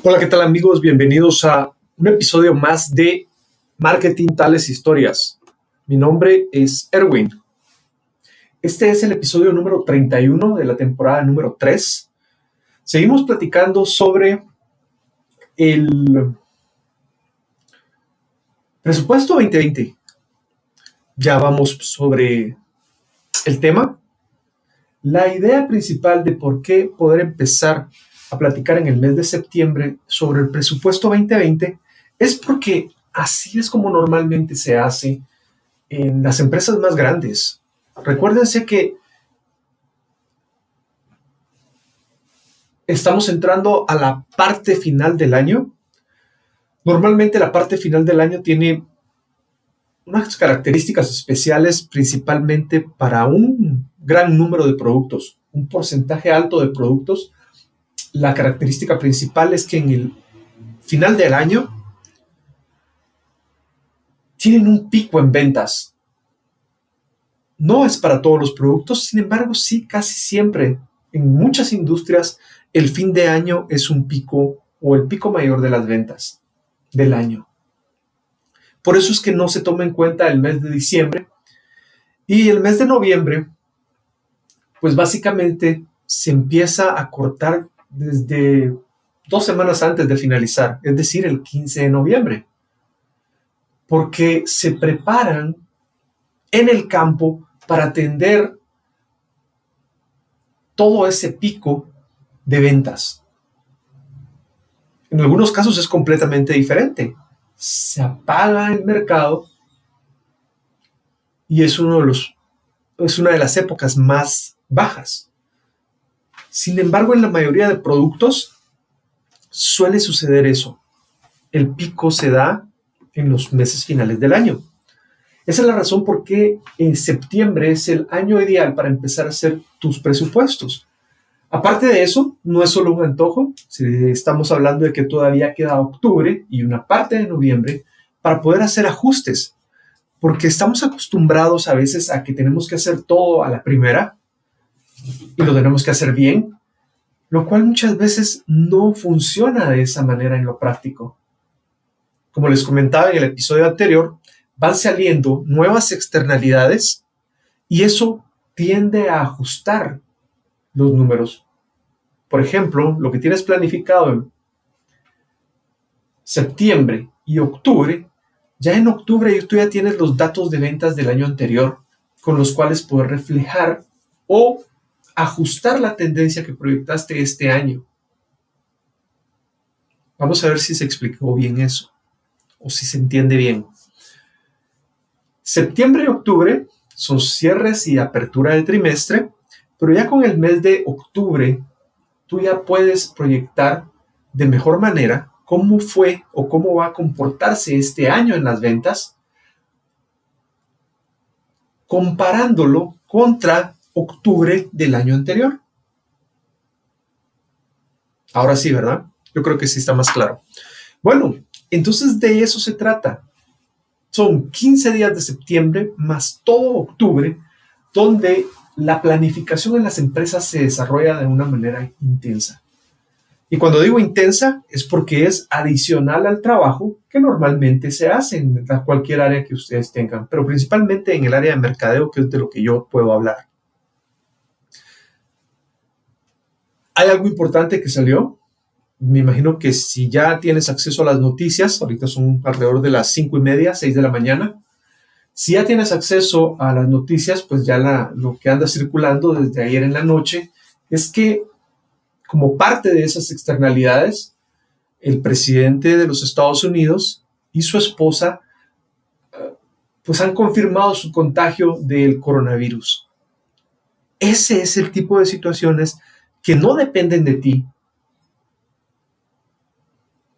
Hola, ¿qué tal amigos? Bienvenidos a un episodio más de Marketing Tales Historias. Mi nombre es Erwin. Este es el episodio número 31 de la temporada número 3. Seguimos platicando sobre el presupuesto 2020. Ya vamos sobre el tema. La idea principal de por qué poder empezar a platicar en el mes de septiembre sobre el presupuesto 2020 es porque así es como normalmente se hace en las empresas más grandes. Recuérdense que estamos entrando a la parte final del año. Normalmente la parte final del año tiene unas características especiales principalmente para un gran número de productos, un porcentaje alto de productos la característica principal es que en el final del año tienen un pico en ventas. No es para todos los productos, sin embargo, sí casi siempre en muchas industrias el fin de año es un pico o el pico mayor de las ventas del año. Por eso es que no se toma en cuenta el mes de diciembre y el mes de noviembre, pues básicamente se empieza a cortar desde dos semanas antes de finalizar, es decir, el 15 de noviembre, porque se preparan en el campo para atender todo ese pico de ventas. En algunos casos es completamente diferente. Se apaga el mercado y es, uno de los, es una de las épocas más bajas. Sin embargo, en la mayoría de productos suele suceder eso. El pico se da en los meses finales del año. Esa es la razón por qué en septiembre es el año ideal para empezar a hacer tus presupuestos. Aparte de eso, no es solo un antojo, estamos hablando de que todavía queda octubre y una parte de noviembre para poder hacer ajustes, porque estamos acostumbrados a veces a que tenemos que hacer todo a la primera y lo tenemos que hacer bien, lo cual muchas veces no funciona de esa manera en lo práctico. Como les comentaba en el episodio anterior, van saliendo nuevas externalidades y eso tiende a ajustar los números. Por ejemplo, lo que tienes planificado en septiembre y octubre, ya en octubre tú ya tienes los datos de ventas del año anterior con los cuales puedes reflejar o ajustar la tendencia que proyectaste este año. Vamos a ver si se explicó bien eso o si se entiende bien. Septiembre y octubre son cierres y apertura de trimestre, pero ya con el mes de octubre tú ya puedes proyectar de mejor manera cómo fue o cómo va a comportarse este año en las ventas, comparándolo contra octubre del año anterior. Ahora sí, ¿verdad? Yo creo que sí está más claro. Bueno, entonces de eso se trata. Son 15 días de septiembre más todo octubre, donde la planificación en las empresas se desarrolla de una manera intensa. Y cuando digo intensa es porque es adicional al trabajo que normalmente se hace en cualquier área que ustedes tengan, pero principalmente en el área de mercadeo, que es de lo que yo puedo hablar. Hay algo importante que salió. Me imagino que si ya tienes acceso a las noticias, ahorita son alrededor de las cinco y media, seis de la mañana. Si ya tienes acceso a las noticias, pues ya lo que anda circulando desde ayer en la noche es que como parte de esas externalidades, el presidente de los Estados Unidos y su esposa eh, pues han confirmado su contagio del coronavirus. Ese es el tipo de situaciones que no dependen de ti,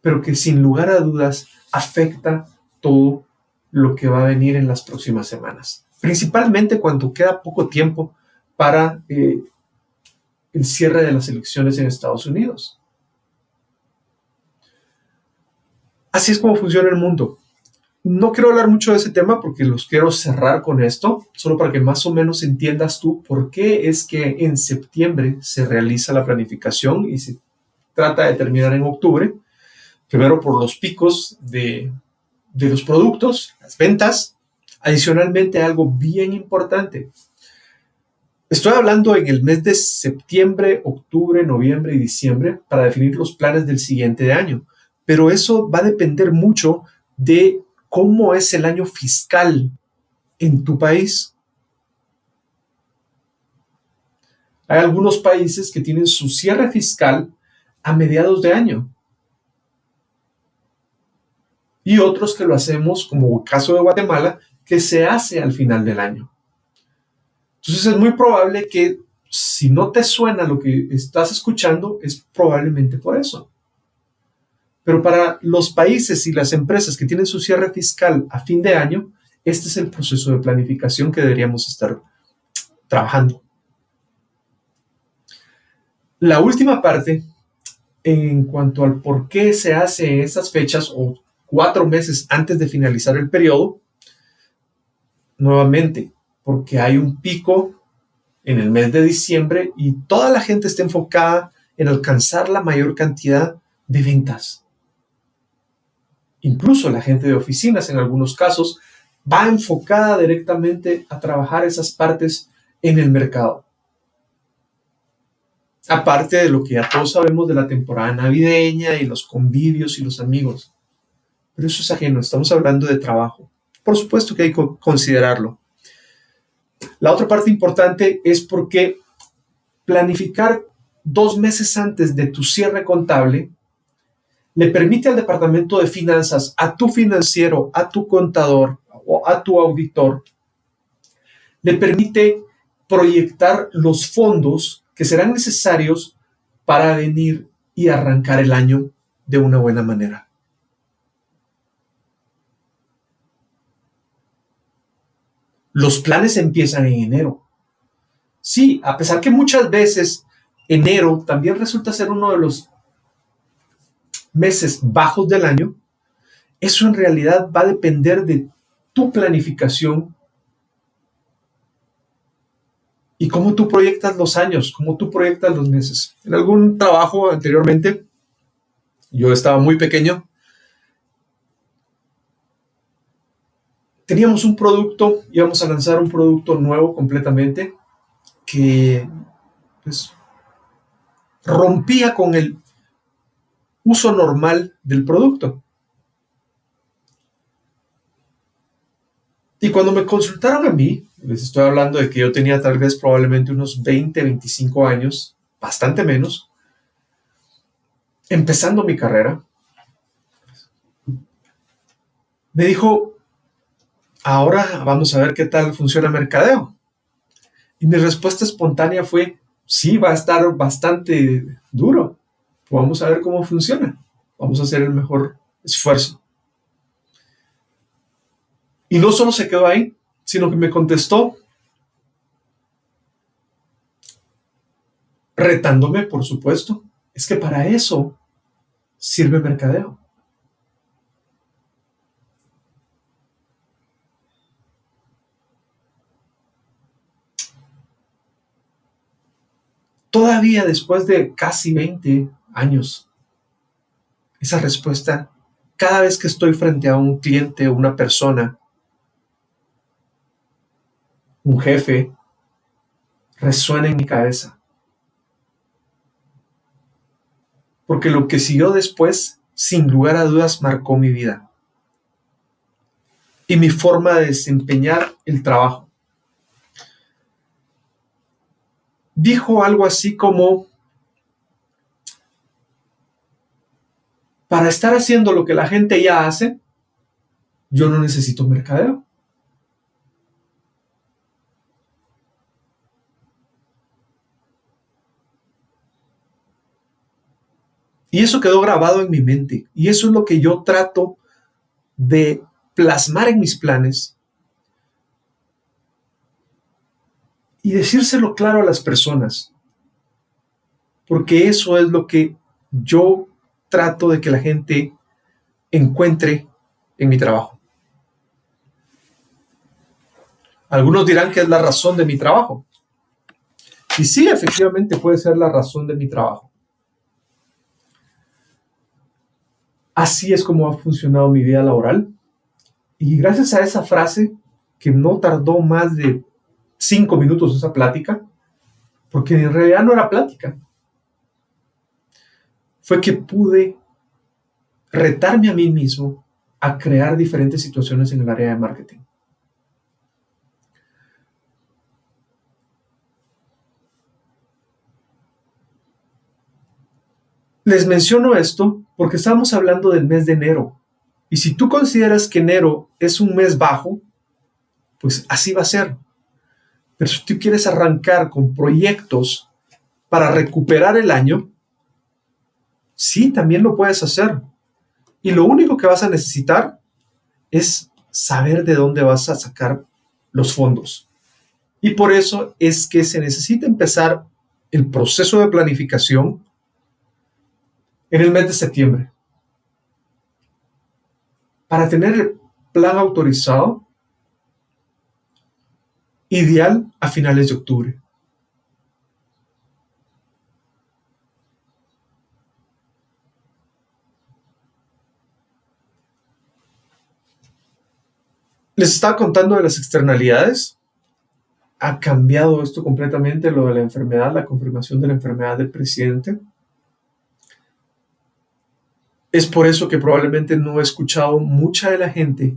pero que sin lugar a dudas afecta todo lo que va a venir en las próximas semanas. Principalmente cuando queda poco tiempo para eh, el cierre de las elecciones en Estados Unidos. Así es como funciona el mundo. No quiero hablar mucho de ese tema porque los quiero cerrar con esto, solo para que más o menos entiendas tú por qué es que en septiembre se realiza la planificación y se trata de terminar en octubre, Primero por los picos de, de los productos, las ventas. Adicionalmente, algo bien importante. Estoy hablando en el mes de septiembre, octubre, noviembre y diciembre para definir los planes del siguiente año. Pero eso va a depender mucho de cómo es el año fiscal en tu país. Hay algunos países que tienen su cierre fiscal a mediados de año. Y otros que lo hacemos, como el caso de Guatemala, que se hace al final del año. Entonces es muy probable que si no te suena lo que estás escuchando, es probablemente por eso. Pero para los países y las empresas que tienen su cierre fiscal a fin de año, este es el proceso de planificación que deberíamos estar trabajando. La última parte, en cuanto al por qué se hace esas fechas o cuatro meses antes de finalizar el periodo, nuevamente, porque hay un pico en el mes de diciembre y toda la gente está enfocada en alcanzar la mayor cantidad de ventas. Incluso la gente de oficinas, en algunos casos, va enfocada directamente a trabajar esas partes en el mercado. Aparte de lo que ya todos sabemos de la temporada navideña y los convivios y los amigos. Pero eso es ajeno, estamos hablando de trabajo. Por supuesto que hay que considerarlo. La otra parte importante es porque planificar dos meses antes de tu cierre contable le permite al departamento de finanzas, a tu financiero, a tu contador o a tu auditor, le permite proyectar los fondos que serán necesarios para venir y arrancar el año de una buena manera. Los planes empiezan en enero. Sí, a pesar que muchas veces enero también resulta ser uno de los meses bajos del año, eso en realidad va a depender de tu planificación y cómo tú proyectas los años, cómo tú proyectas los meses. En algún trabajo anteriormente, yo estaba muy pequeño, teníamos un producto, íbamos a lanzar un producto nuevo completamente que pues, rompía con el uso normal del producto. Y cuando me consultaron a mí, les estoy hablando de que yo tenía tal vez probablemente unos 20, 25 años, bastante menos, empezando mi carrera, me dijo, ahora vamos a ver qué tal funciona el mercadeo. Y mi respuesta espontánea fue, sí, va a estar bastante duro. Vamos a ver cómo funciona. Vamos a hacer el mejor esfuerzo. Y no solo se quedó ahí, sino que me contestó retándome, por supuesto. Es que para eso sirve mercadeo. Todavía después de casi 20 años, esa respuesta, cada vez que estoy frente a un cliente o una persona un jefe, resuena en mi cabeza. Porque lo que siguió después, sin lugar a dudas, marcó mi vida y mi forma de desempeñar el trabajo. Dijo algo así como, para estar haciendo lo que la gente ya hace, yo no necesito mercadeo. Y eso quedó grabado en mi mente. Y eso es lo que yo trato de plasmar en mis planes y decírselo claro a las personas. Porque eso es lo que yo trato de que la gente encuentre en mi trabajo. Algunos dirán que es la razón de mi trabajo. Y sí, efectivamente puede ser la razón de mi trabajo. Así es como ha funcionado mi vida laboral. Y gracias a esa frase, que no tardó más de cinco minutos esa plática, porque en realidad no era plática, fue que pude retarme a mí mismo a crear diferentes situaciones en el área de marketing. Les menciono esto porque estamos hablando del mes de enero. Y si tú consideras que enero es un mes bajo, pues así va a ser. Pero si tú quieres arrancar con proyectos para recuperar el año, sí, también lo puedes hacer. Y lo único que vas a necesitar es saber de dónde vas a sacar los fondos. Y por eso es que se necesita empezar el proceso de planificación en el mes de septiembre. Para tener el plan autorizado, ideal a finales de octubre. Les estaba contando de las externalidades. Ha cambiado esto completamente, lo de la enfermedad, la confirmación de la enfermedad del presidente. Es por eso que probablemente no he escuchado mucha de la gente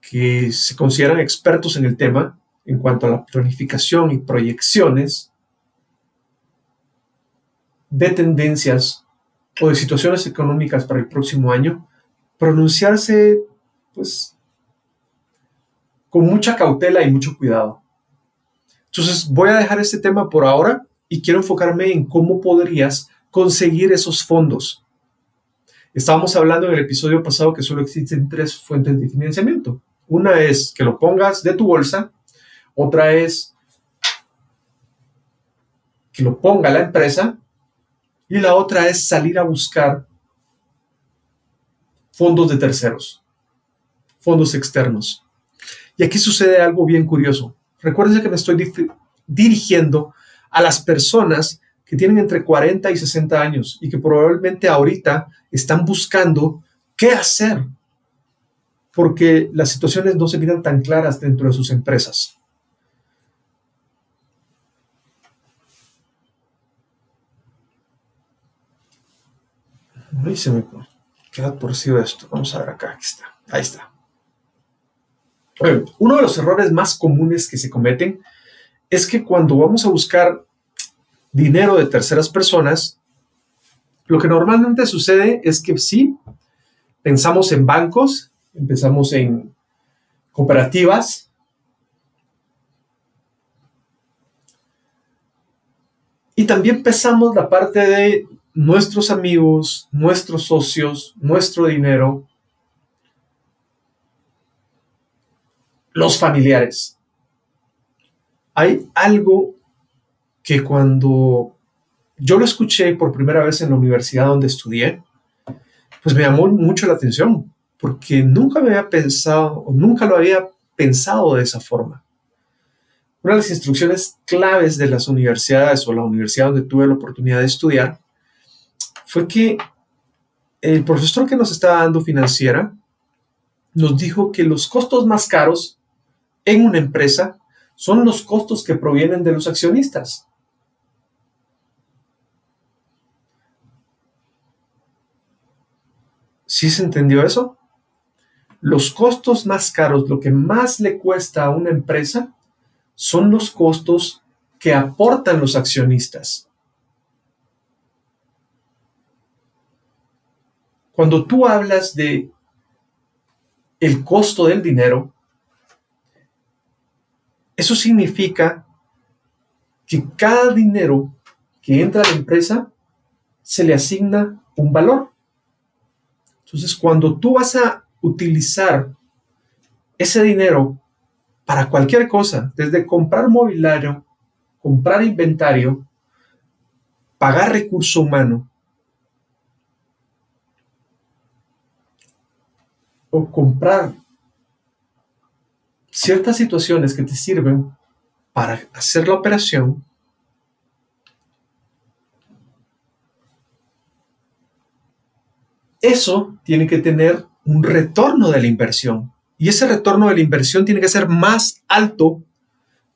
que se consideran expertos en el tema en cuanto a la planificación y proyecciones de tendencias o de situaciones económicas para el próximo año, pronunciarse pues con mucha cautela y mucho cuidado. Entonces voy a dejar este tema por ahora y quiero enfocarme en cómo podrías conseguir esos fondos Estábamos hablando en el episodio pasado que solo existen tres fuentes de financiamiento. Una es que lo pongas de tu bolsa, otra es que lo ponga la empresa y la otra es salir a buscar fondos de terceros, fondos externos. Y aquí sucede algo bien curioso. Recuerden que me estoy dirigiendo a las personas que tienen entre 40 y 60 años y que probablemente ahorita están buscando qué hacer porque las situaciones no se miran tan claras dentro de sus empresas. Ay, se me queda torcido esto. Vamos a ver acá, aquí está. Ahí está. Uno de los errores más comunes que se cometen es que cuando vamos a buscar dinero de terceras personas, lo que normalmente sucede es que sí, pensamos en bancos, empezamos en cooperativas, y también pensamos la parte de nuestros amigos, nuestros socios, nuestro dinero, los familiares. Hay algo que cuando yo lo escuché por primera vez en la universidad donde estudié, pues me llamó mucho la atención, porque nunca me había pensado, o nunca lo había pensado de esa forma. Una de las instrucciones claves de las universidades o la universidad donde tuve la oportunidad de estudiar fue que el profesor que nos estaba dando financiera nos dijo que los costos más caros en una empresa son los costos que provienen de los accionistas. ¿Sí se entendió eso? Los costos más caros, lo que más le cuesta a una empresa, son los costos que aportan los accionistas. Cuando tú hablas de el costo del dinero, eso significa que cada dinero que entra a la empresa se le asigna un valor. Entonces, cuando tú vas a utilizar ese dinero para cualquier cosa, desde comprar mobiliario, comprar inventario, pagar recurso humano o comprar ciertas situaciones que te sirven para hacer la operación, eso tiene que tener un retorno de la inversión. Y ese retorno de la inversión tiene que ser más alto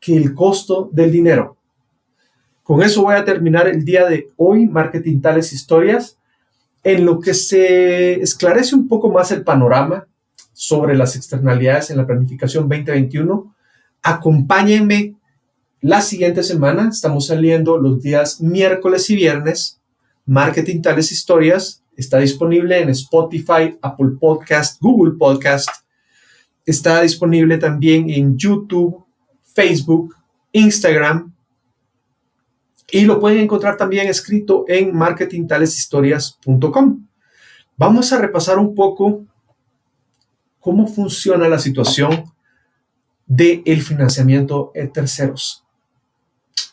que el costo del dinero. Con eso voy a terminar el día de hoy, Marketing Tales Historias, en lo que se esclarece un poco más el panorama sobre las externalidades en la planificación 2021. Acompáñenme la siguiente semana, estamos saliendo los días miércoles y viernes. Marketing Tales Historias está disponible en Spotify, Apple Podcast, Google Podcast. Está disponible también en YouTube, Facebook, Instagram y lo pueden encontrar también escrito en marketingtaleshistorias.com. Vamos a repasar un poco cómo funciona la situación del el financiamiento de terceros.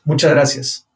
Muchas gracias.